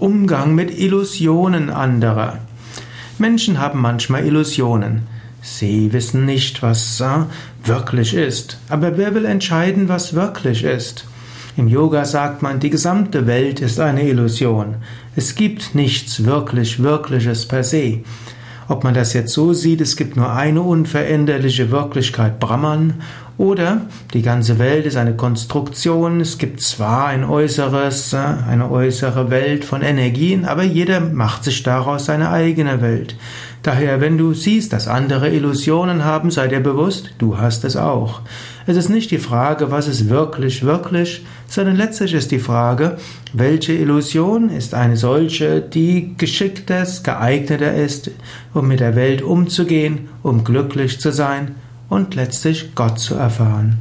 Umgang mit Illusionen anderer. Menschen haben manchmal Illusionen. Sie wissen nicht, was äh, wirklich ist. Aber wer will entscheiden, was wirklich ist? Im Yoga sagt man, die gesamte Welt ist eine Illusion. Es gibt nichts wirklich Wirkliches per se. Ob man das jetzt so sieht, es gibt nur eine unveränderliche Wirklichkeit Brahman oder die ganze Welt ist eine Konstruktion, es gibt zwar ein äußeres, äh, eine äußere Welt von Energien, aber jeder macht sich daraus seine eigene Welt. Daher, wenn du siehst, dass andere Illusionen haben, sei dir bewusst, du hast es auch. Es ist nicht die Frage, was ist wirklich, wirklich, sondern letztlich ist die Frage, welche Illusion ist eine solche, die geschickter, geeigneter ist, um mit der Welt umzugehen, um glücklich zu sein und letztlich Gott zu erfahren.